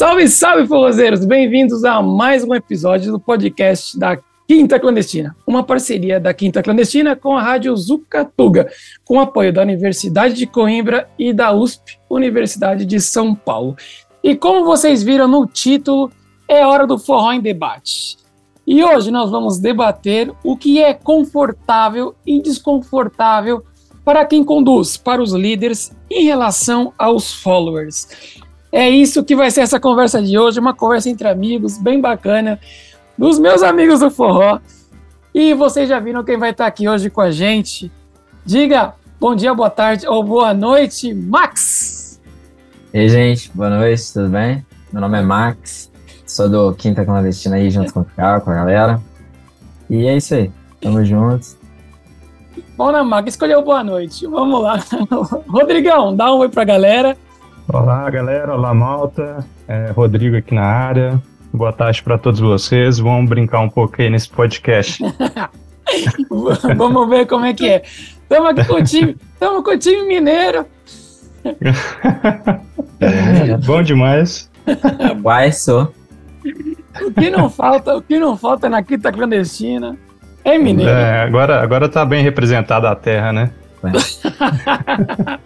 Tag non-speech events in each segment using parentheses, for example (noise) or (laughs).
Salve, salve, forrozeiros! Bem-vindos a mais um episódio do podcast da Quinta Clandestina, uma parceria da Quinta Clandestina com a Rádio Zucatuga, com apoio da Universidade de Coimbra e da USP, Universidade de São Paulo. E como vocês viram no título, é hora do forró em debate. E hoje nós vamos debater o que é confortável e desconfortável para quem conduz, para os líderes, em relação aos followers. É isso que vai ser essa conversa de hoje, uma conversa entre amigos, bem bacana, dos meus amigos do forró. E vocês já viram quem vai estar aqui hoje com a gente. Diga bom dia, boa tarde ou boa noite, Max! E aí, gente, boa noite, tudo bem? Meu nome é Max, sou do Quinta Clandestina aí, junto com o Carl, com a galera. E é isso aí, tamo juntos. Bom, na Max, escolheu boa noite. Vamos lá. (laughs) Rodrigão, dá um oi pra galera. Olá, galera. Olá, malta. É, Rodrigo aqui na área. Boa tarde para todos vocês. Vamos brincar um pouco aí nesse podcast. (laughs) Vamos ver como é que é. Estamos aqui com o time, estamos com o time mineiro. (laughs) Bom demais. Uai, sou. O que não falta, o que não falta na quinta clandestina é mineiro. É, agora, agora tá bem representada a terra, né? (laughs)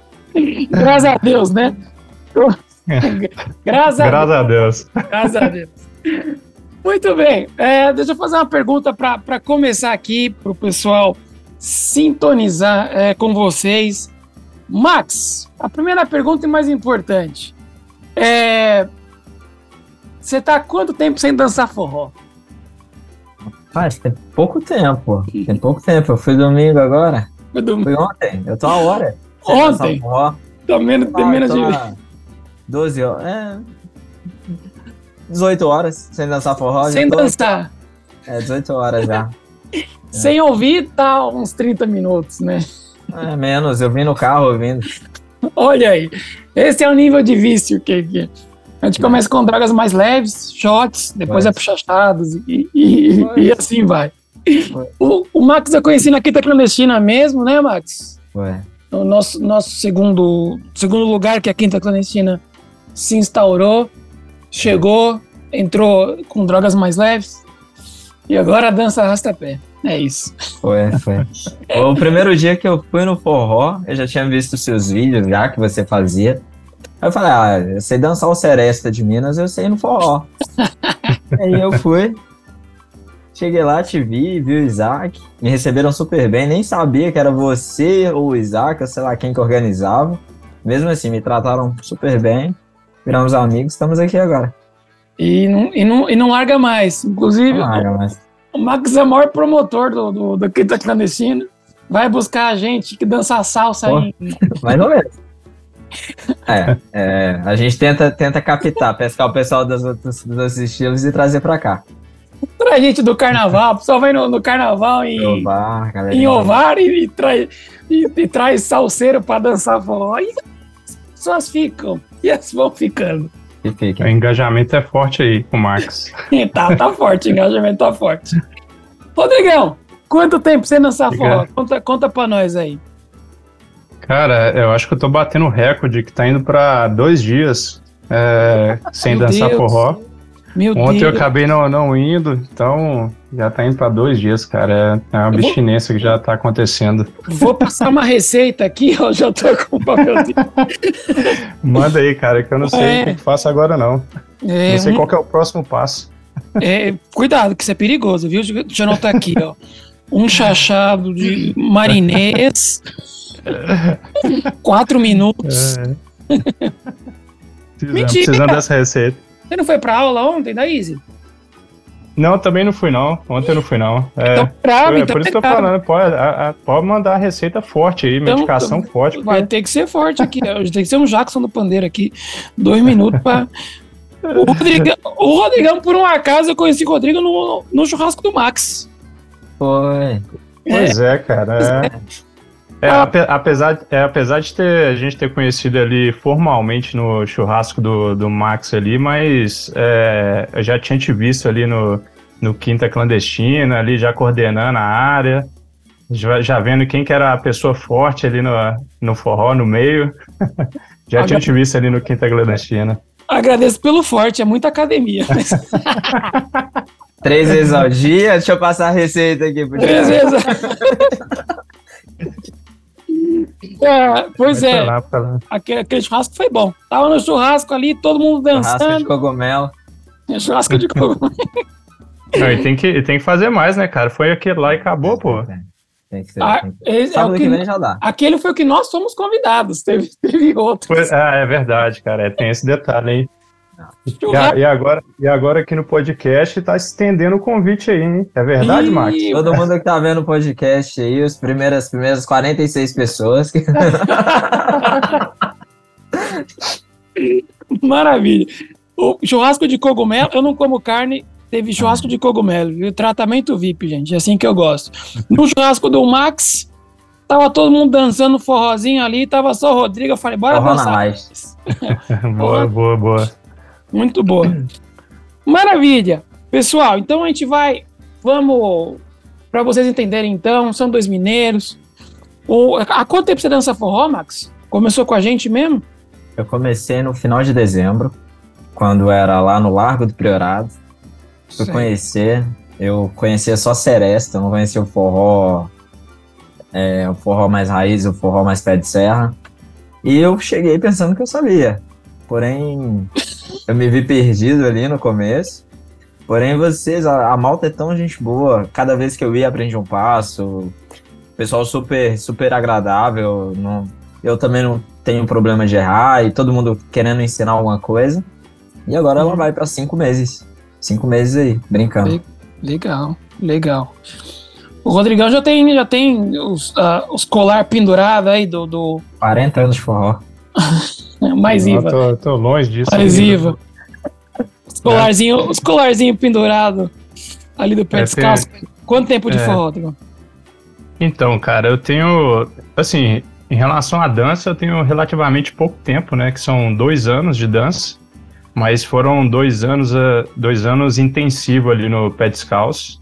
Graças a Deus, né? (laughs) Graças, a, Graças a Deus. Graças a Deus. Muito bem. É, deixa eu fazer uma pergunta para começar aqui, para o pessoal sintonizar é, com vocês. Max, a primeira pergunta e mais importante. É, você está há quanto tempo sem dançar forró? Faz, tem pouco tempo. Tem pouco tempo. Eu fui domingo agora. Foi, domingo. Foi ontem. Eu tô a hora. Ontem? Tô menos, ah, menos de... 12 horas. É. 18 horas sem dançar forró. Sem tô... dançar. É, 18 horas já. (laughs) sem ouvir, tá uns 30 minutos, né? É, menos. Eu vim no carro ouvindo. Olha aí. Esse é o nível de vício que, a gente começa com drogas mais leves, shots, depois é puxachados e, e, e, assim vai. O, o, Max eu conheci na Quinta Clandestina mesmo, né, Max? Ué. O nosso, nosso segundo, segundo lugar que a Quinta Clandestina se instaurou, chegou, entrou com drogas mais leves e agora dança arrasta-pé. É isso. Foi, foi. (laughs) o primeiro dia que eu fui no forró, eu já tinha visto seus vídeos já que você fazia. Aí eu falei, ah, eu sei dançar o Seresta de Minas, eu sei no forró. (laughs) Aí eu fui, cheguei lá, te vi, vi o Isaac, me receberam super bem, nem sabia que era você ou o Isaac, ou sei lá quem que organizava. Mesmo assim, me trataram super bem viramos amigos, estamos aqui agora. E não, e não, e não larga mais. Inclusive, não larga mais. o Max é o maior promotor do, do, do Quinta Clandestina. Vai buscar a gente que dança salsa Pô, aí. (laughs) Mais ou menos. É, é, a gente tenta, tenta captar, pescar o pessoal dos outros, dos estilos e trazer pra cá. Pra gente do carnaval, o pessoal vai no, no carnaval em Ovar, em Ovar e, e, traz, e, e traz salseiro pra dançar forró. As pessoas ficam e as vão ficando. O engajamento é forte aí com o Max. (laughs) tá, tá forte, o engajamento tá forte. Rodrigão, quanto tempo você nessa forró? Conta, conta pra nós aí. Cara, eu acho que eu tô batendo recorde que tá indo pra dois dias é, sem Meu dançar Deus. forró. Meu Ontem Deus. eu acabei não, não indo, então já tá indo para dois dias, cara. É, é uma abstinência vou... que já tá acontecendo. Vou passar uma receita aqui, eu já tô com o papelzinho. (laughs) Manda aí, cara, que eu não sei é... o que faço agora, não. É, não sei um... qual é o próximo passo. É, cuidado, que isso é perigoso, viu? Deixa eu anotar aqui, ó. Um chachado de marinês. quatro minutos. É. (laughs) Mentira. Precisando dessa receita. Você não foi pra aula ontem da Easy? Não, também não fui não. Ontem eu não fui não. É, então, grave, é, então por isso que eu tô falando, pode, a, a, pode mandar receita forte aí, então, medicação então, forte. Vai porque... ter que ser forte aqui. tem que ser um Jackson do Pandeiro aqui. Dois minutos pra. (laughs) O Rodrigão, o Rodrigão, por um acaso, eu conheci o Rodrigo no, no churrasco do Max. Foi. Pois é, é cara. É. É, ah. apesar, é, apesar de ter, a gente ter conhecido ali formalmente no churrasco do, do Max ali, mas é, eu já tinha te visto ali no, no Quinta Clandestina, ali já coordenando a área, já, já vendo quem que era a pessoa forte ali no, no forró, no meio. (laughs) já tinha te visto ali no Quinta Clandestina. Agradeço pelo forte, é muita academia. (laughs) Três vezes ao dia? Deixa eu passar a receita aqui. Pro Três vezes. (laughs) é, pois é, pra lá, pra lá. aquele, aquele churrasco foi bom. Tava no churrasco ali, todo mundo Churrasco de dançando. cogumelo. Churrasco de cogumelo. (laughs) Não, e tem que, tem que fazer mais, né, cara? Foi aquele lá e acabou, pô. Tem que ser. Ah, tem que... é que que- já dá. aquele foi o que nós fomos convidados. Teve, (laughs) teve outros. Foi- ah, é verdade, cara. é, tem esse detalhe aí. E, a- e agora, e agora aqui no podcast tá estendendo o convite aí, hein? É verdade, Max? Ih, Todo mundo que tá vendo o podcast aí, os primeiras, as primeiras 46 pessoas. que- (laughs) Maravilha. O churrasco de cogumelo, eu não como carne, teve churrasco de cogumelo, viu? Tratamento VIP, gente, é assim que eu gosto. No churrasco do Max, tava todo mundo dançando forrozinho ali, tava só o Rodrigo, eu falei, bora Forró dançar. (laughs) (laughs) boa, boa, boa. Muito boa. Maravilha. Pessoal, então a gente vai, vamos, para vocês entenderem então, são dois mineiros. O, há quanto tempo você dança forró, Max? Começou com a gente mesmo? Eu comecei no final de dezembro, quando era lá no Largo do Priorado. Fui conhecer, eu conhecia só Seresta, eu não conhecia o forró, é, o forró mais raiz, o forró mais pé de serra. E eu cheguei pensando que eu sabia. Porém, eu me vi perdido ali no começo. Porém, vocês, a, a malta é tão gente boa. Cada vez que eu ia, aprendi um passo. Pessoal super, super agradável. Não, eu também não tenho problema de errar. E todo mundo querendo ensinar alguma coisa. E agora ela Uhum. vai para cinco meses. Cinco meses aí, brincando. Legal, legal. O Rodrigão já tem, já tem os, ah, os colar pendurado aí do, do 40 anos de forró. (laughs) mais IVA. tô, tô longe disso. Mais ainda. IVA. Os colarzinho, os colarzinho pendurado ali do pé É, descalço. Quanto tempo de é. forró? Então, cara, eu tenho. Assim, em relação à dança, eu tenho relativamente pouco tempo, né? Que são dois anos de dança. Mas foram dois anos, eh, dois anos intensivos ali no pé descalço.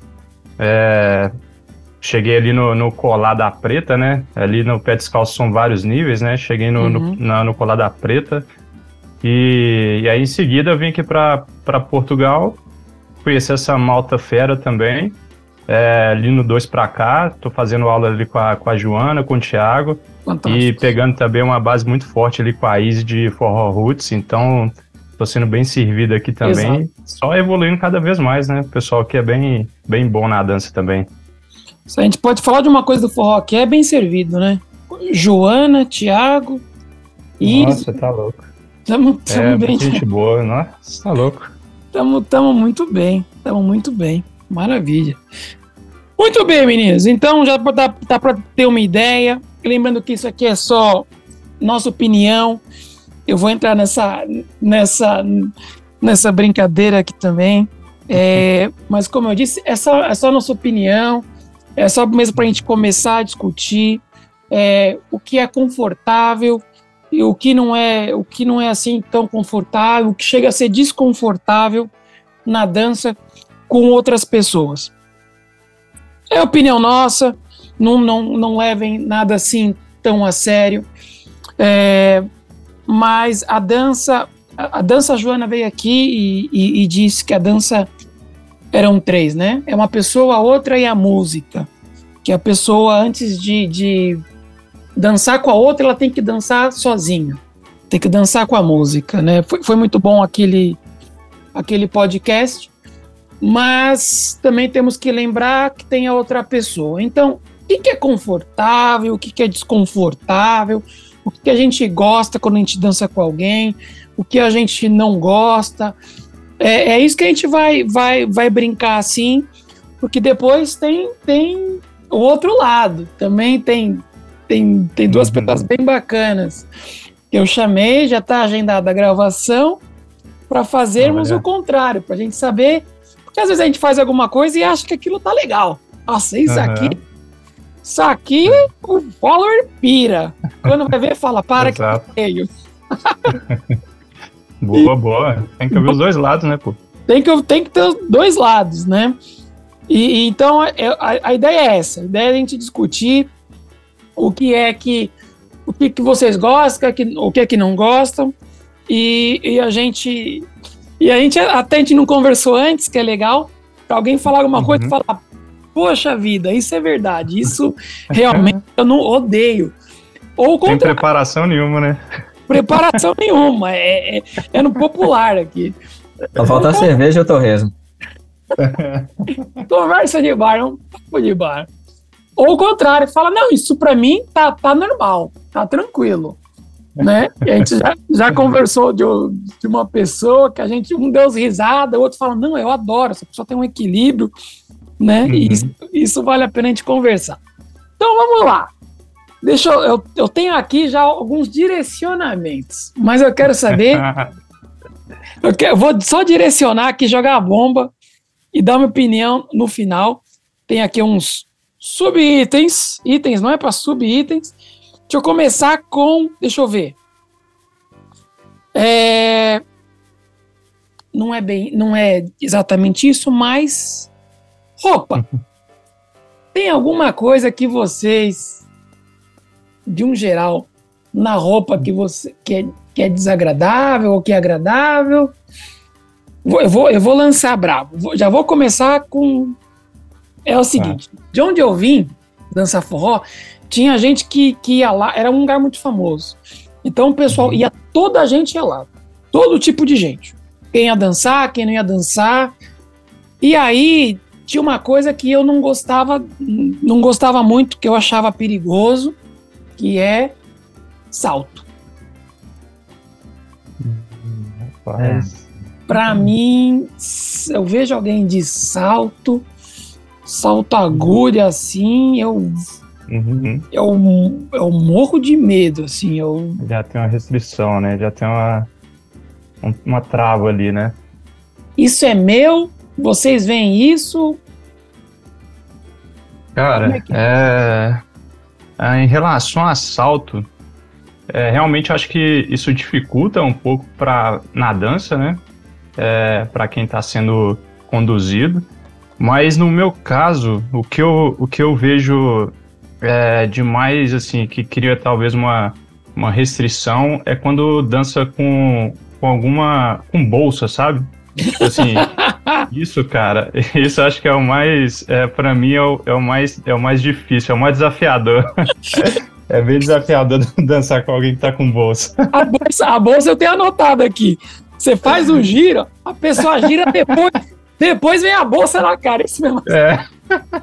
É, cheguei ali no, no colar da preta, né? Ali no pé descalço são vários níveis, né? Cheguei no, no, Uhum. na- no colar da preta. E, e aí em seguida eu vim aqui para Portugal. Conheci essa malta fera também. É, ali no 2 para cá, tô fazendo aula ali com a, com a Joana, com o Thiago. Fantástico. E pegando também uma base muito forte ali com a Izzy de Forró Roots, então tô sendo bem servido aqui também. Só evoluindo cada vez mais, né? O pessoal aqui é bem, bem bom na dança também. Se a gente pode falar de uma coisa do forró que é bem servido, né? Joana, Thiago, Iris, tá louco. estamos É, bem, muita gente boa, nossa, tá louco. estamos (laughs) muito bem, estamos muito bem, maravilha. Muito bem, meninos. Então já dá, dá para ter uma ideia. Lembrando que isso aqui é só nossa opinião. Eu vou entrar nessa, nessa, nessa brincadeira aqui também. É, mas como eu disse, é só, é só nossa opinião. É só mesmo para a gente começar a discutir é, o que é confortável e o que não é, o que não é assim tão confortável, o que chega a ser desconfortável na dança com outras pessoas. É opinião nossa, não, não, não levem nada assim tão a sério. É, mas a dança, a, a dança Joana veio aqui e, e- e disse que a dança eram três, né? É uma pessoa, a outra e a música. Que a pessoa, antes de, de dançar com a outra, ela tem que dançar sozinha. Tem que dançar com a música, né? Foi, foi muito bom aquele, aquele podcast, mas também temos que lembrar que tem a outra pessoa. Então, o que, que é confortável, o que, que é desconfortável, o que, que a gente gosta quando a gente dança com alguém, o que a gente não gosta. É, é isso que a gente vai, vai, vai brincar assim, porque depois tem, tem o outro lado. Também tem, tem, tem duas Uhum. pessoas bem bacanas. Eu chamei, já está agendada a gravação para fazermos Olha. o contrário, para a gente saber. Porque às vezes a gente faz alguma coisa e acha que aquilo tá legal. Nossa, isso Aham. aqui. Isso aqui o follower pira. Quando vai ver, fala, para que feio. (laughs) Boa, boa. Tem que ouvir os dois lados, né, pô? Tem que, tem que ter os dois lados, né? E, e então é- a, a ideia é essa: a ideia é a gente discutir o que é que. O que, que vocês gostam, que, o que é que não gostam. E, e a gente. E a gente até a gente não conversou antes, que é legal. Pra alguém falar alguma Uhum. coisa e falar, poxa vida, isso é verdade. Isso realmente eu não odeio. Ou Sem preparação nenhuma, né? Preparação nenhuma. É, é, é no popular aqui. Só falta a cerveja e o torresmo. Conversa de bar, é um papo de bar. Ou o contrário, fala, não, isso pra mim tá, tá normal, tá tranquilo. Né? E a gente já, já conversou de, de uma pessoa que a gente, um deu risada, o outro fala, não, eu adoro, essa pessoa tem um equilíbrio, né? E Uhum. isso, isso vale a pena a gente conversar. Então vamos lá. Deixa eu, eu, eu tenho aqui já alguns direcionamentos, mas eu quero saber (laughs) eu, quero- eu vou só direcionar aqui, jogar a bomba e dar minha opinião no final. Tem aqui uns sub-itens, itens, não é para sub-itens. Deixa eu começar com, deixa eu ver. É, não é bem, não é exatamente isso, mas roupa. (laughs) Tem alguma coisa que vocês, de um geral, na roupa que você que é, que é desagradável ou que é agradável? Vou- Eu vou, eu vou lançar brabo. Já vou começar com. É o seguinte: de onde eu vim dançar forró, tinha gente que, que ia lá, era um lugar muito famoso. Então o pessoal ia, toda a gente ia lá. Todo tipo de gente. Quem ia dançar, quem não ia dançar. E aí tinha uma coisa que eu não gostava, não gostava muito, que eu achava perigoso, que é salto. Rapaz. Pra mim, s- eu vejo alguém de salto, salto agulha assim, eu, Uhum. eu, eu morro de medo, assim, eu Já tem uma restrição, né? Já tem uma, um- uma trava ali, né? isso é meu, vocês veem isso, é Cara, que é... é, em relação a assalto, é, realmente acho que isso dificulta um pouco pra, na dança, né? É, para quem está sendo conduzido. Mas no meu caso, o que eu, o que eu vejo é, de mais, assim, que cria talvez uma, uma restrição é quando dança com, com alguma. com bolsa, sabe? Assim, (laughs) isso, cara, (laughs) isso acho que é o mais, é, para mim, é o, é, o mais, é o mais difícil, é o mais desafiador. (laughs) é bem desafiador (laughs) dançar com alguém que tá com bolsa. a bolsa, a bolsa eu tenho anotado aqui. Você faz o giro, a pessoa gira depois, depois vem a bolsa na cara, isso mesmo. É,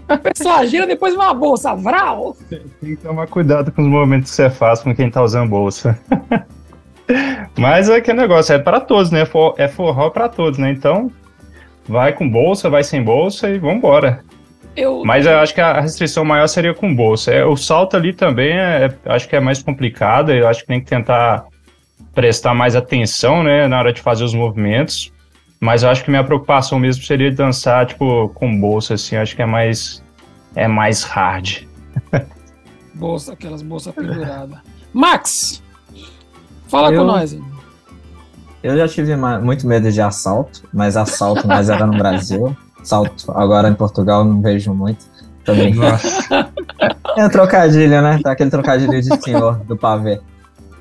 A pessoa gira, depois vem uma bolsa, vral. tem que tomar cuidado com os movimentos que você faz com quem tá usando bolsa. Mas é aquele negócio, é para todos, né? For- É forró para todos, né? Então, vai com bolsa, vai sem bolsa e vambora. Eu, Mas eu acho que a restrição maior seria com bolsa. É, o salto ali também é, é- acho que é mais complicado. Eu acho que tem que tentar prestar mais atenção, né, na hora de fazer os movimentos. Mas eu acho que minha preocupação mesmo seria dançar tipo com bolsa, assim. Eu acho que é mais é mais hard. Bolsa, aquelas bolsas penduradas. Max, fala Eu- com nós. hein? Eu já tive muito medo de assalto, mas assalto mais era no Brasil. Assalto agora em Portugal não vejo muito. Também. Nossa. É o trocadilho, né? Tá aquele trocadilho de senhor do pavê.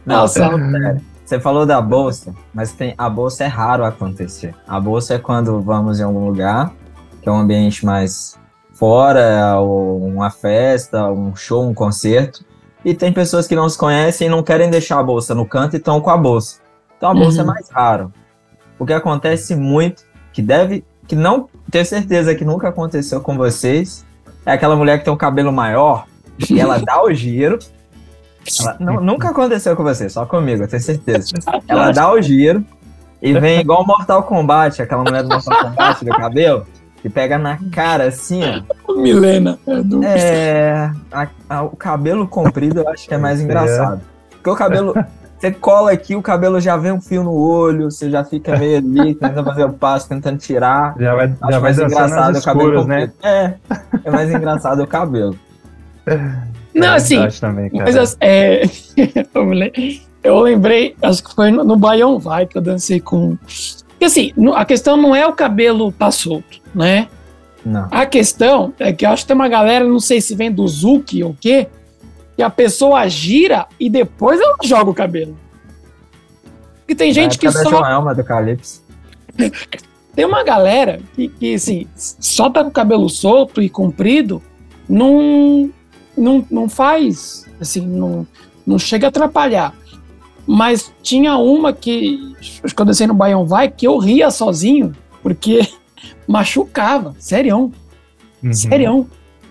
Não, Assalto. sério. Você falou da bolsa, mas tem, a bolsa é raro acontecer. A bolsa é quando vamos em algum lugar, que é um ambiente mais fora, ou uma festa, um show, um concerto. E tem pessoas que não se conhecem e não querem deixar a bolsa no canto e estão com a bolsa. Então a bolsa Uhum. é mais raro. O que acontece muito, que deve, que não tenho certeza que nunca aconteceu com vocês, é aquela mulher que tem um cabelo maior e ela dá o giro. Ela- nu- nunca aconteceu com você, só comigo, eu tenho certeza. Ela dá o giro e vem igual Mortal Kombat, aquela mulher do Mortal Kombat do cabelo, que pega na cara assim, ó. Milena. é do- É. a- a- o cabelo comprido eu acho que é mais engraçado. Porque o cabelo. Você cola aqui, o cabelo já vem um fio no olho, você já fica meio ali, (laughs) tentando fazer o passo, tentando tirar. Já vai, Acho já vai mais engraçado nas o cabelo escuras, né? É, é mais engraçado o cabelo. (laughs) Não, É assim, também, mas as- é, (laughs) eu, lembrei, acho que foi no, no Baião Vai que eu dancei com. Porque assim, no- a questão não é o cabelo tá solto, né? Não. A questão é que eu acho que tem uma galera, não sei se vem do Zuki ou o quê, que a pessoa gira e depois ela joga o cabelo. Porque tem gente que só. Joelma do Calypso. (laughs) Tem uma galera que, que assim, só tá com o cabelo solto e comprido, não, não, não faz, assim, não, não chega a atrapalhar. Mas tinha uma que, que eu desci no Baião Vai, que eu ria sozinho, porque (laughs) machucava, serião, Uhum. serião.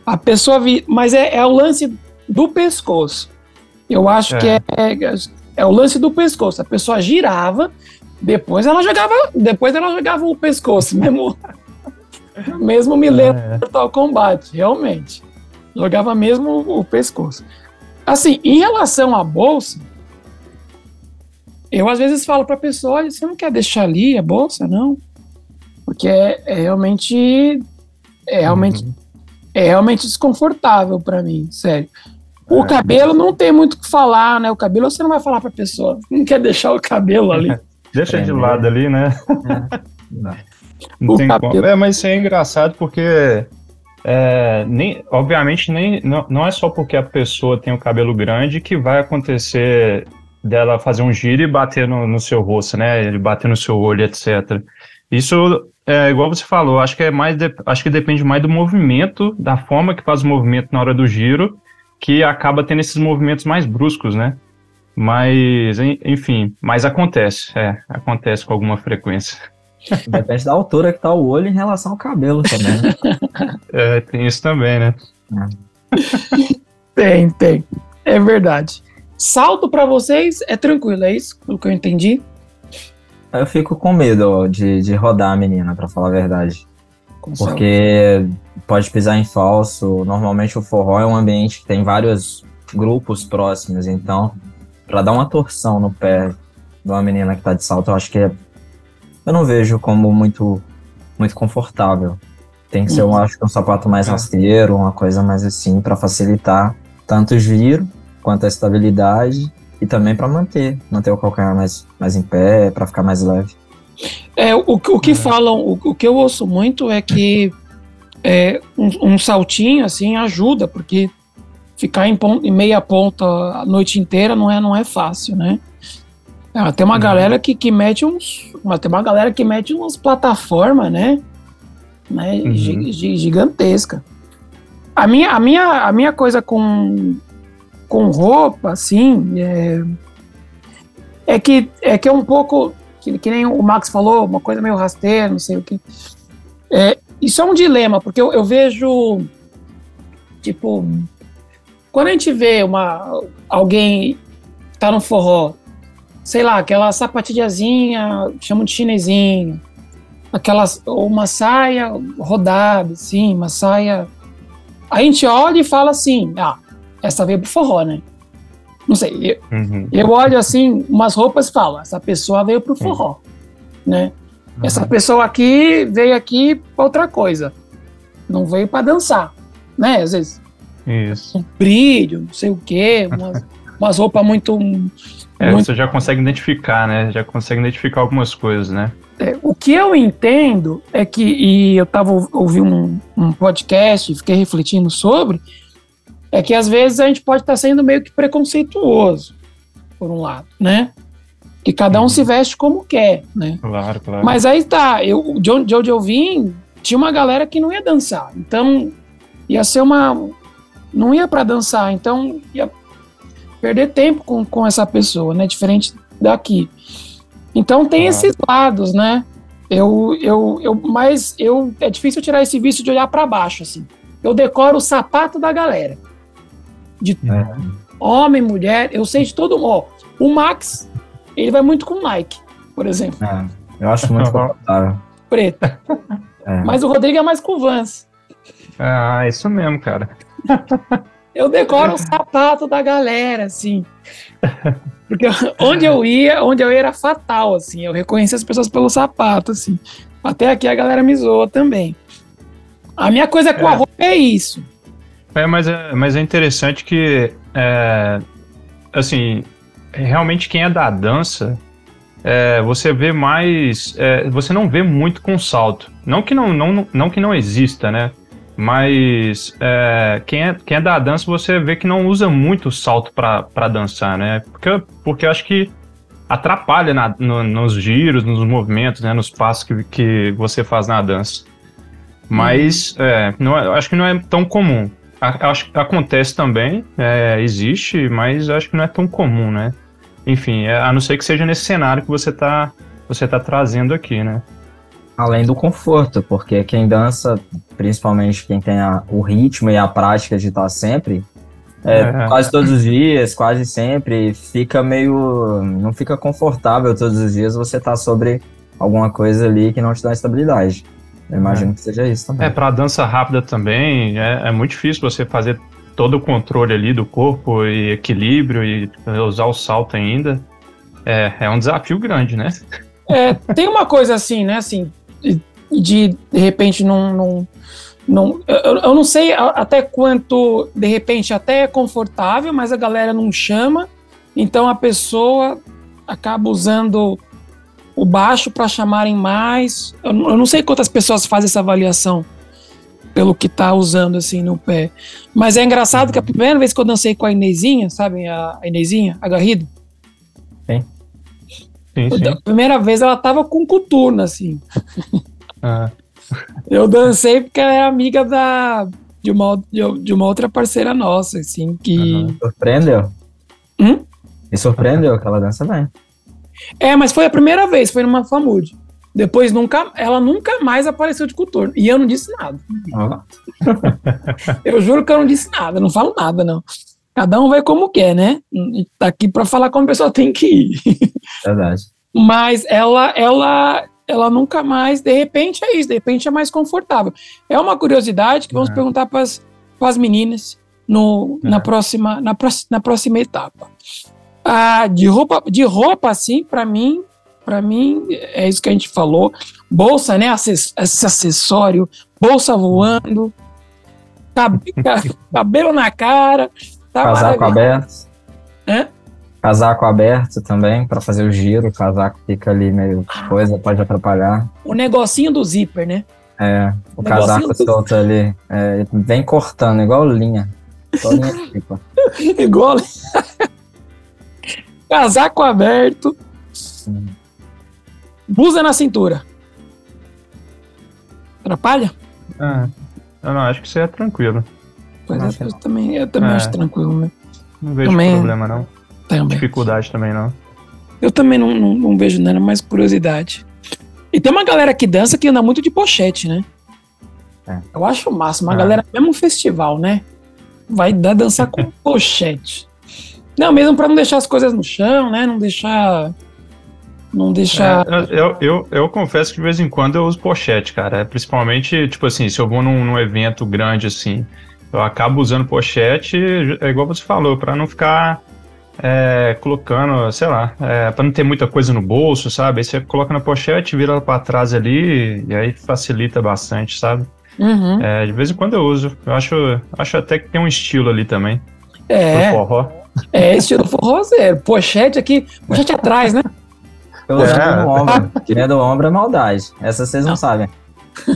A pessoa vi, mas é, é o lance do pescoço. Eu acho É. que é, é, é o lance do pescoço. A pessoa girava, depois ela jogava, depois ela jogava o pescoço, mesmo, (laughs) mesmo me lembro É. do Mortal Kombat, realmente. Jogava mesmo o, pescoço. Assim, em relação à bolsa, eu às vezes falo pra pessoa, olha, você não quer deixar ali a bolsa, não? Porque é, é realmente é realmente Uhum. é realmente desconfortável pra mim, sério. O É. cabelo não tem muito o que falar, né? O cabelo você não vai falar pra pessoa, não quer deixar o cabelo ali. (laughs) Deixa de Entendeu? lado ali, né? Não. (laughs) Não O tem cabelo. como. É, mas isso é engraçado porque. é, nem, obviamente, nem, não, não é só porque a pessoa tem o cabelo grande que vai acontecer dela fazer um giro e bater no, no seu rosto, né? Ele bater no seu olho, etc. Isso é igual você falou, acho que é mais de- acho que depende mais do movimento, da forma que faz o movimento na hora do giro, que acaba tendo esses movimentos mais bruscos, né? Mas, en- enfim, mas acontece, é, acontece com alguma frequência. (laughs) Depende da altura que tá o olho em relação ao cabelo também. né? (laughs) É, tem isso também, né? (laughs) Tem, tem. É verdade. Salto pra vocês é tranquilo, é isso? Pelo que eu entendi. Eu fico com medo ó, de, de rodar a menina, pra falar a verdade. Porque pode pisar em falso. Normalmente o forró é um ambiente que tem vários grupos próximos, então pra dar uma torção no pé de uma menina que tá de salto, eu acho que é- eu não vejo como muito muito confortável. Tem que ser, eu Uhum. acho que um sapato mais É. rasteiro, uma coisa mais assim pra facilitar tanto o giro quanto a estabilidade e também pra manter, manter o calcanhar mais mais em pé, pra ficar mais leve. É, o, que- o que É. falam, o, o que eu ouço muito é que é, um, um saltinho assim ajuda, porque ficar em, pon- em meia ponta a noite inteira não é, não é fácil, né? Ah, tem uma Uhum. galera que, que mete uns. Tem uma galera que mete umas plataformas, né? né Uhum. gi- gi- gigantesca. A minha, a, minha, a minha coisa com, com roupa, assim, é, é, que, é que é um pouco. Que, que nem o Max falou, uma coisa meio rasteira, não sei o que. É, isso é um dilema, porque eu, eu vejo. Tipo. Quando a gente vê uma, alguém tá no forró, sei lá, aquela sapatilhazinha, chamam de chinesinho, aquelas, uma saia rodada, assim, uma saia. A gente olha e fala assim: ah, essa veio pro forró, né? Não sei, eu, Uhum. eu olho assim, umas roupas e falo: essa pessoa veio pro forró, né? Essa pessoa aqui veio aqui pra outra coisa, não veio pra dançar, né? Às vezes Isso. um brilho, não sei o quê, umas, (laughs) umas roupas muito. É, muito você já consegue identificar, né? Já consegue identificar algumas coisas, né? É, o que eu entendo é que, e eu estava ouvindo um, um podcast e fiquei refletindo sobre, é que às vezes a gente pode estar sendo meio que preconceituoso, por um lado, né? Que cada um Uhum. se veste como quer, né? Claro, claro. Mas aí tá, eu, de onde, de onde eu vim, tinha uma galera que não ia dançar, então ia ser uma. Não ia para dançar, então ia perder tempo com, com essa pessoa, né? Diferente daqui. Então tem Claro. esses lados, né? Eu, eu, eu, mas eu é difícil tirar esse vício de olhar para baixo, assim. Eu decoro o sapato da galera, de É. homem, mulher, eu sei de todo mundo. Ó, O Max, ele vai muito com Nike, por exemplo, É, eu acho muito (laughs) confortável. preto. É. Mas o Rodrigo é mais com Vans. Ah, isso mesmo, cara. Eu decoro o sapato da galera, assim. Porque onde eu ia, onde eu ia era fatal, assim. Eu reconhecia as pessoas pelo sapato, assim. Até aqui a galera me zoa também. A minha coisa com É. a roupa é isso. É, mas é, mas é interessante que, é, assim, realmente quem é da dança, é, você vê mais, é, você não vê muito com salto. Não que não, não, não que não exista, né? Mas é, quem, é, quem é da dança, você vê que não usa muito salto pra pra dançar, né? Porque, porque eu acho que atrapalha na, no, nos giros, nos movimentos, né, nos passos que, que você faz na dança. Mas uhum. é, não é, acho que não é tão comum. Acho que acontece também, é, existe, mas acho que não é tão comum, né? Enfim, é, a não ser que seja nesse cenário que você está você tá trazendo aqui, né? Além do conforto, porque quem dança, principalmente quem tem a, o ritmo e a prática de estar sempre, é, é. quase todos os dias, quase sempre, fica meio. não fica confortável todos os dias você tá sobre alguma coisa ali que não te dá estabilidade. Eu imagino é. que seja isso também. É, para dança rápida também, é, é muito difícil você fazer todo o controle ali do corpo e equilíbrio e usar o salto ainda. É, é um desafio grande, né? (laughs) É, tem uma coisa assim, né, assim, de, de, de repente não, não, não eu, eu, não sei até quanto, de repente, até é confortável, mas a galera não chama, então a pessoa acaba usando o baixo para chamarem mais. Eu, eu, não sei quantas pessoas fazem essa avaliação pelo que tá usando assim no pé. Mas é engraçado que a primeira vez que eu dancei com a Inezinha, sabe, a, a Inezinha, a Garrido? Sim. Sim, sim. A primeira vez ela tava com coturno, assim. Ah. Eu dancei porque ela era amiga da, de, uma, de uma outra parceira nossa, assim, que... Uhum. Surpreendeu? Hum? Me surpreendeu aquela dança bem. É, mas foi a primeira vez, foi numa FAMUD. Depois nunca, ela nunca mais apareceu de coturno. E eu não disse nada. (laughs) eu juro que eu não disse nada, não falo nada, não. Cada um vai como quer, né? Tá aqui para falar como a pessoa tem que ir. (laughs) Verdade. Mas ela, ela, ela nunca mais, de repente é isso, de repente é mais confortável. É uma curiosidade que vamos é. perguntar para as meninas no, é. na, próxima, na, na próxima etapa. Ah, de roupa, de roupa assim, para mim, para mim é isso que a gente falou. Bolsa, né? esse acessório, bolsa voando, (laughs) cabelo na cara. Tá casaco aberto. Hã? Casaco aberto também, para fazer o giro. O casaco fica ali meio ah. coisa, pode atrapalhar. O negocinho do zíper, né? É, o, o casaco solto ali. É, vem cortando, igual linha. (laughs) Igual linha igual casaco aberto, blusa na cintura. Atrapalha? Ah, eu não, acho que isso é tranquilo. Pois é, eu também, eu também é. acho tranquilo, né? Não vejo também, problema, não. Também. Dificuldade também, não. Eu também não, não, não vejo nada, mais curiosidade. E tem uma galera que dança que anda muito de pochete, né? É. Eu acho o máximo. Uma é. galera, mesmo um festival, né? Vai dar dançar com (laughs) pochete. Não, mesmo para não deixar as coisas no chão, né? Não deixar. Não deixar. É, eu, eu, eu, confesso que de vez em quando eu uso pochete, cara. Principalmente, tipo assim, se eu vou num, num evento grande assim, eu acabo usando pochete, é igual você falou, para não ficar é, colocando, sei lá, é, para não ter muita coisa no bolso, sabe? Aí você coloca na pochete, vira ela para trás ali, e aí facilita bastante, sabe? Uhum. É, de vez em quando eu uso. Eu acho, acho até que tem um estilo ali também. É. forró. É, estilo forrozeiro. Pochete aqui, pochete atrás, né? Eu é. no ombro. Quem é do (laughs) ombro é maldade. Essa vocês não, não sabem.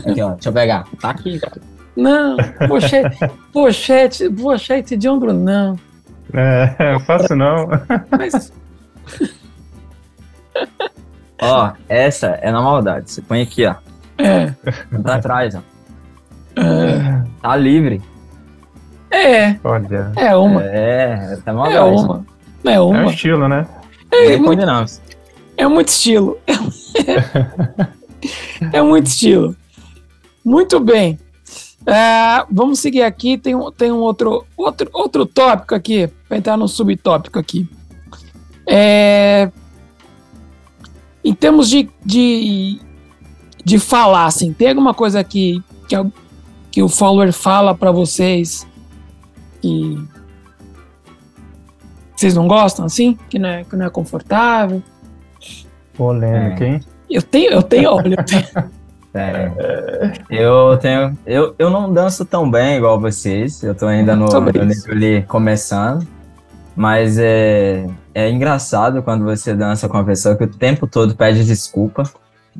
Aqui, ó. Deixa eu pegar. Tá aqui, cara. Não, pochete, pochete, pochete de ombro, não. É, eu faço não. Mas... (laughs) ó, essa é na maldade. Você põe aqui, ó. É. Pra trás, ó. É. Tá livre. É. Olha. É uma. É, tá mal É uma. É uma. É um estilo, né? É, é, muito, é muito estilo. (laughs) é muito estilo. Muito bem. É, vamos seguir aqui. Tem, um, tem um outro, outro, outro tópico aqui, para entrar no subtópico aqui. É, em termos de, de, de falar, assim, tem alguma coisa aqui que, que o follower fala para vocês que vocês não gostam assim? Que não é, que não é confortável? Polêmica, é. hein? Eu tenho, eu tenho, (laughs) olha, eu tenho. É. Eu tenho. Eu, eu não danço tão bem igual vocês. Eu tô ainda no, no nível ali começando. Mas é, é engraçado quando você dança com uma pessoa que o tempo todo pede desculpa.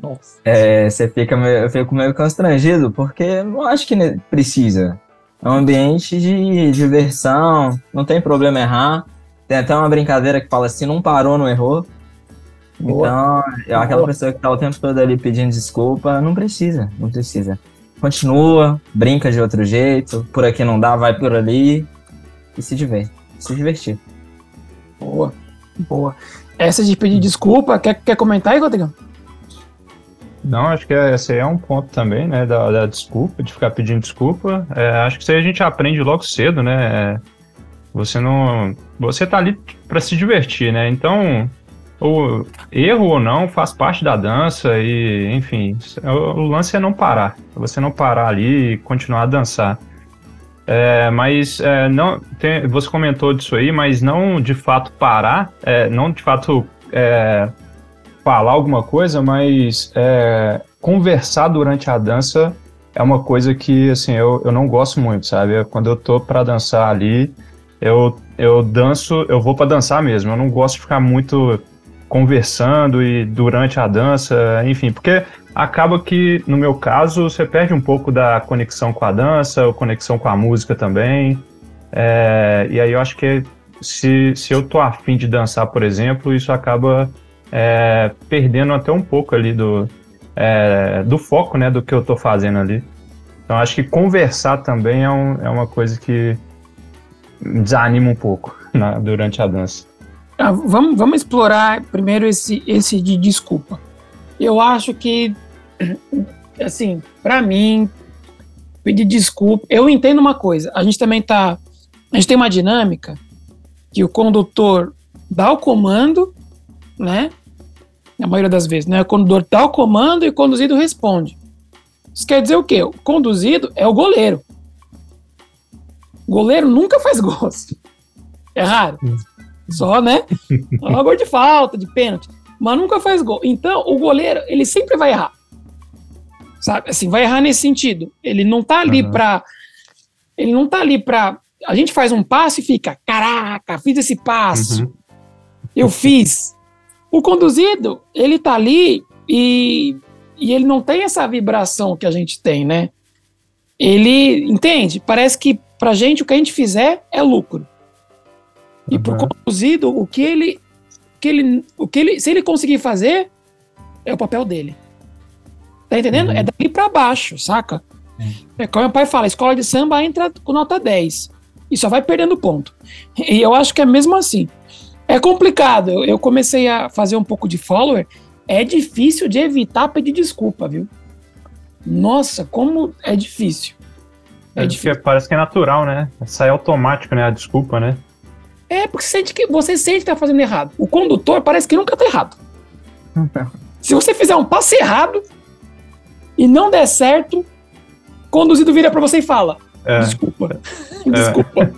Nossa. É, você fica meio, eu fico meio constrangido, porque não acho que precisa. É um ambiente de diversão, não tem problema errar. Tem até uma brincadeira que fala assim, não parou, não errou. Então, é aquela pessoa que tá o tempo todo ali pedindo desculpa, não precisa, não precisa. Continua, brinca de outro jeito, por aqui não dá, vai por ali e se diverte, se divertir. Boa, boa. Essa de pedir desculpa, quer, quer comentar aí, Rodrigão? Não, acho que esse aí é um ponto também, né, da, da desculpa, de ficar pedindo desculpa. É, acho que isso aí a gente aprende logo cedo, né? É, você não. Você tá ali para se divertir, né? Então, o erro ou não faz parte da dança e, enfim, o, lance é não parar. Você não parar ali e continuar a dançar. É, mas é, não tem, você comentou disso aí, mas não de fato parar, é, não de fato é, falar alguma coisa, mas é, conversar durante a dança é uma coisa que assim eu, eu não gosto muito, sabe? Quando eu tô para dançar ali, eu, eu danço, eu vou para dançar mesmo. Eu não gosto de ficar muito conversando e durante a dança, enfim, porque acaba que, no meu caso, você perde um pouco da conexão com a dança, ou conexão com a música também. É, e aí eu acho que se, se eu tô afim de dançar, por exemplo, isso acaba é, perdendo até um pouco ali do, é, do foco, né, do que eu tô fazendo ali. Então acho que conversar também é, um, é uma coisa que desanima um pouco (laughs) na, durante a dança. Ah, vamos, vamos explorar primeiro esse, esse de desculpa. Eu acho que, (clears throat) assim, para mim, pedir desculpa. Eu entendo uma coisa. A gente também tá. A gente tem uma dinâmica que o condutor dá o comando, né? Na maioria das vezes, né? O condutor dá o comando e o conduzido responde. Isso quer dizer o quê? O conduzido é o goleiro. Goleiro nunca faz gols. É raro. Só, né? Só gol de falta, de pênalti. Mas nunca faz gol. Então, o goleiro, ele sempre vai errar. Sabe? Assim, vai errar nesse sentido. Ele não tá ali uhum. pra. Ele não tá ali pra. A gente faz um passe e fica, caraca, fiz esse passo. Uhum. Eu fiz. O conduzido, ele tá ali e, e ele não tem essa vibração que a gente tem, né? Ele, entende? Parece que Pra gente, o que a gente fizer é lucro. E uhum. pro conduzido, o que ele, que ele, o que ele, se ele conseguir fazer, é o papel dele. Tá entendendo? Uhum. É dali para baixo, saca? Uhum. É como meu pai fala, a escola de samba entra com nota 10 e só vai perdendo ponto. E eu acho que é mesmo assim. É complicado. Eu comecei a fazer um pouco de follower. É difícil de evitar pedir desculpa, viu? Nossa, como é difícil. É, é parece que é natural, né? Sai automático, né? A desculpa, né? É, porque sente que você sente que tá fazendo errado. O condutor parece que nunca tá errado. (laughs) Se você fizer um passo errado e não der certo, o conduzido vira para você e fala: é. Desculpa. É. (laughs) Desculpa.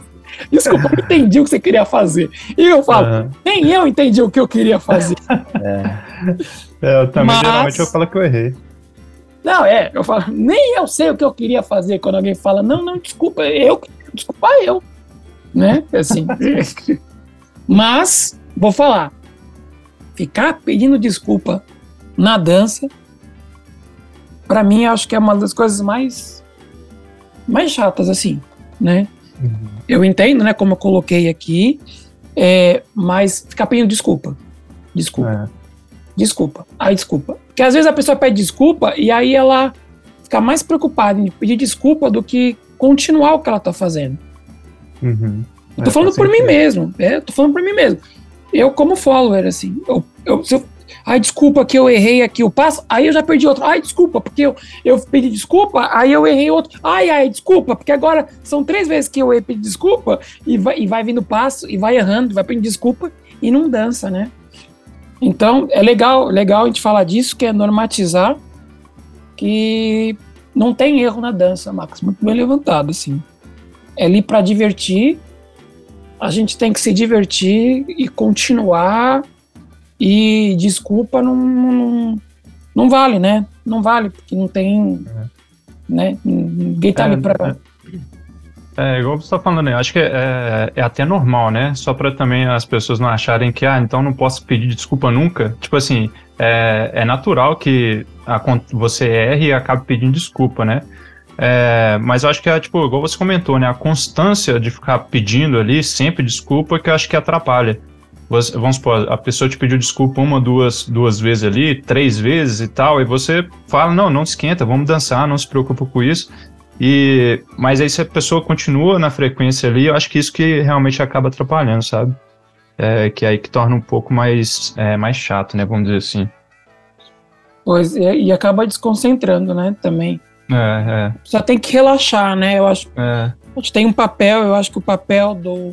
Desculpa, eu entendi o que você queria fazer. E eu falo, uhum. nem eu entendi o que eu queria fazer. (laughs) É. é eu também, Mas... geralmente, eu falo que eu errei. Não, é, eu falo, nem eu sei o que eu queria fazer quando alguém fala, não, não, desculpa, eu, desculpa eu, né? Assim. (laughs) Mas, vou falar, ficar pedindo desculpa na dança, para mim, acho que é uma das coisas mais, mais chatas, assim, né? Eu entendo, né, como eu coloquei aqui, é, mas ficar pedindo desculpa. Desculpa. É. Desculpa. Ai, desculpa. Porque às vezes a pessoa pede desculpa e aí ela fica mais preocupada em pedir desculpa do que continuar o que ela tá fazendo. Uhum. Eu tô é, falando por mim mesmo. É, tô falando por mim mesmo. Eu, como follower, assim, eu, eu, eu, ai, desculpa que eu errei aqui o passo, aí eu já perdi outro. Ai, desculpa, porque eu, eu pedi desculpa, aí eu errei outro. Ai, ai, desculpa, porque agora são três vezes que eu pedi desculpa e vai, e vai vindo passo e vai errando, vai pedindo desculpa e não dança, né? Então, é legal, legal a gente falar disso, que é normatizar que não tem erro na dança, Max. Muito bem levantado, assim. É ali para divertir, a gente tem que se divertir e continuar. E desculpa não, não, não vale, né? Não vale, porque não tem. É. Né? Ninguém tá é, ali pra. É é, igual você está falando, né? acho que é, é, até normal, né? Só para também as pessoas não acharem que, ah, então não posso pedir desculpa nunca. Tipo assim, é, é natural que a, você erre e acabe pedindo desculpa, né? É, mas eu acho que é, tipo, igual você comentou, né? A constância de ficar pedindo ali sempre desculpa que eu acho que atrapalha. Você, vamos supor, a pessoa te pediu desculpa uma, duas, duas vezes ali, três vezes e tal, e você fala, não, não esquenta, vamos dançar, não se preocupa com isso. E, mas aí se a pessoa continua na frequência ali, eu acho que isso que realmente acaba atrapalhando, sabe? É, que aí que torna um pouco mais, é, mais chato, né? Vamos dizer assim. Pois, e, e acaba desconcentrando, né? Também. É, é. Só tem que relaxar, né? Eu acho. É. A gente tem um papel, eu acho que o papel do,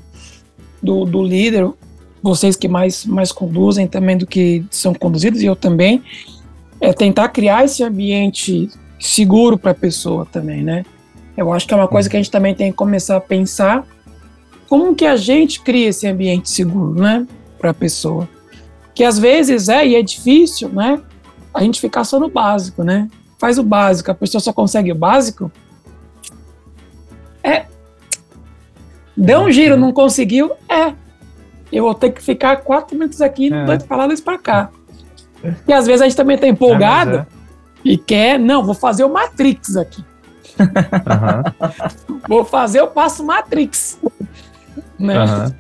do, do líder, vocês que mais, mais conduzem também do que são conduzidos, e eu também, é tentar criar esse ambiente seguro para a pessoa também, né? Eu acho que é uma coisa que a gente também tem que começar a pensar como que a gente cria esse ambiente seguro, né, para a pessoa. Que às vezes é e é difícil, né? A gente ficar só no básico, né? Faz o básico, a pessoa só consegue o básico. É. Deu um giro, não conseguiu? É. Eu vou ter que ficar quatro minutos aqui é. dois faladas para cá. E às vezes a gente também tá empolgado. É, e quer, não, vou fazer o Matrix aqui. Uhum. (laughs) vou fazer o passo Matrix. Né? Uhum.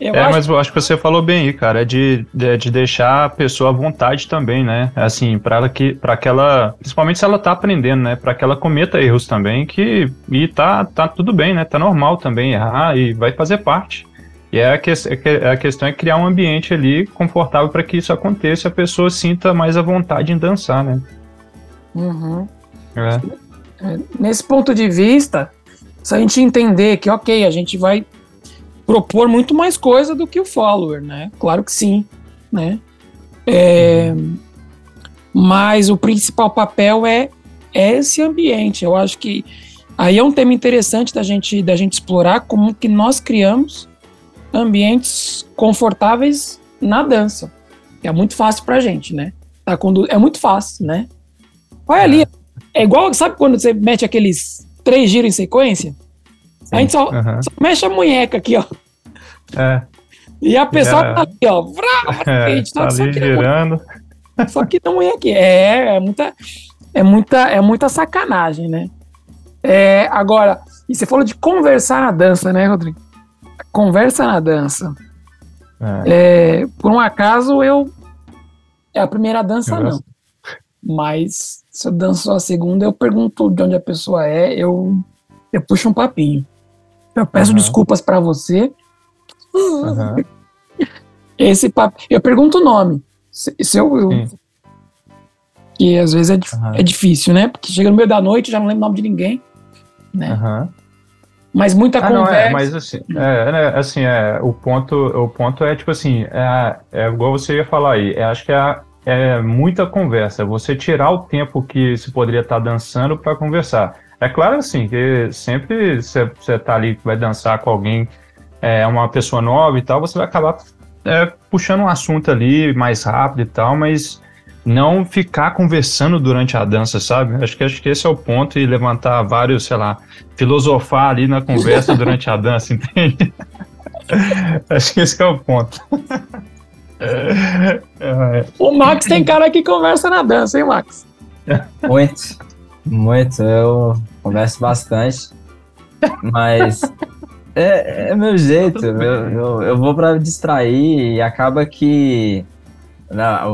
é, acho... mas eu acho que você falou bem aí, cara, é de, de, de, deixar a pessoa à vontade também, né? Assim, para ela que, para que ela, principalmente se ela tá aprendendo, né? Para que ela cometa erros também, que e tá, tá tudo bem, né? Tá normal também errar e vai fazer parte. E é a, que, é a questão é criar um ambiente ali confortável para que isso aconteça, a pessoa sinta mais à vontade em dançar, né? Uhum. É. É, nesse ponto de vista, se a gente entender que, ok, a gente vai propor muito mais coisa do que o follower, né? Claro que sim, né? É. Mas o principal papel é, é esse ambiente. Eu acho que aí é um tema interessante da gente, da gente explorar como que nós criamos ambientes confortáveis na dança. É muito fácil pra gente, né? Tá é muito fácil, né? Vai ali. É. é igual, sabe quando você mete aqueles três giros em sequência? Sim. A gente só, uhum. só, mexe a munheca aqui, ó. É. E a pessoa é. tá ali, ó. Vrá, (laughs) é, gente tá, tá ali girando. Só que não é aqui. É, é muita, é muita, é muita sacanagem, né? É, agora, e você falou de conversar na dança, né, Rodrigo? Conversa na dança. É. É, por um acaso, eu. É a primeira dança, eu não. Mas se eu danço a segunda, eu pergunto de onde a pessoa é, eu, eu puxo um papinho. Eu peço uhum. desculpas para você. Uhum. Esse papo. Eu pergunto o nome. Se, se eu, eu que às vezes é, uhum. é difícil, né? Porque chega no meio da noite, já não lembro o nome de ninguém. Né? Mas muita ah, conversa. Não, é, mas assim, é, é, assim, é, o ponto, o ponto é tipo assim, é, é igual você ia falar aí. É, acho que é, é muita conversa. Você tirar o tempo que se poderia estar dançando para conversar. É claro assim que sempre você, você tá ali vai dançar com alguém, é uma pessoa nova e tal, você vai acabar é, puxando um assunto ali mais rápido e tal, mas não ficar conversando durante a dança, sabe? Acho que acho que esse é o ponto e levantar vários, sei lá, filosofar ali na conversa durante a dança, (laughs) entende? acho que esse é o ponto. o Max tem cara que conversa na dança, hein, Max? Muito, muito. Eu converso bastante, mas é, é meu jeito. Eu, eu, eu vou para distrair e acaba que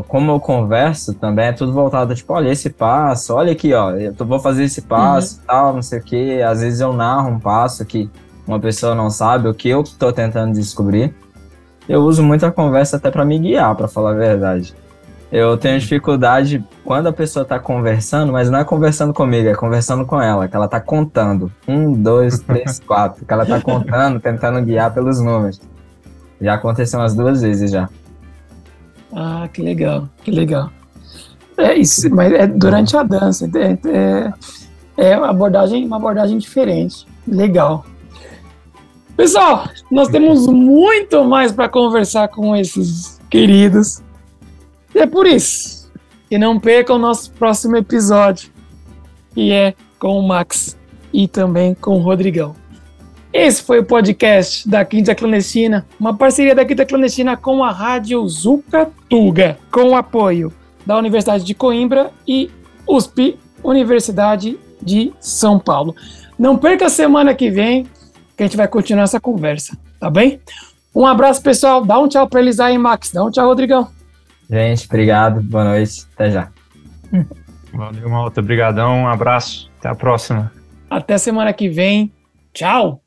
como eu converso também é tudo voltado, tipo, olha esse passo, olha aqui, ó, eu vou fazer esse passo, uhum. tal, não sei o que. Às vezes eu narro um passo que uma pessoa não sabe, o que eu estou tentando descobrir. Eu uso muito a conversa até para me guiar, para falar a verdade. Eu tenho dificuldade quando a pessoa está conversando, mas não é conversando comigo, é conversando com ela, que ela está contando. Um, dois, (laughs) três, quatro. Que ela está contando, tentando guiar pelos números. Já aconteceu umas duas vezes já. Ah, que legal, que legal. É isso, mas é durante a dança. É, é, é uma, abordagem, uma abordagem diferente. Legal. Pessoal, nós temos muito mais para conversar com esses queridos. E é por isso que não percam o nosso próximo episódio, que é com o Max e também com o Rodrigão. Esse foi o podcast da Quinta Clandestina, uma parceria da Quinta Clandestina com a Rádio Zucatuga, com o apoio da Universidade de Coimbra e USP, Universidade de São Paulo. Não perca a semana que vem, que a gente vai continuar essa conversa, tá bem? Um abraço, pessoal. Dá um tchau para eles aí, Max. Dá um tchau, Rodrigão. Gente, obrigado. Boa noite. Até já. Valeu, Malta. Obrigadão. Um abraço. Até a próxima. Até semana que vem. Tchau!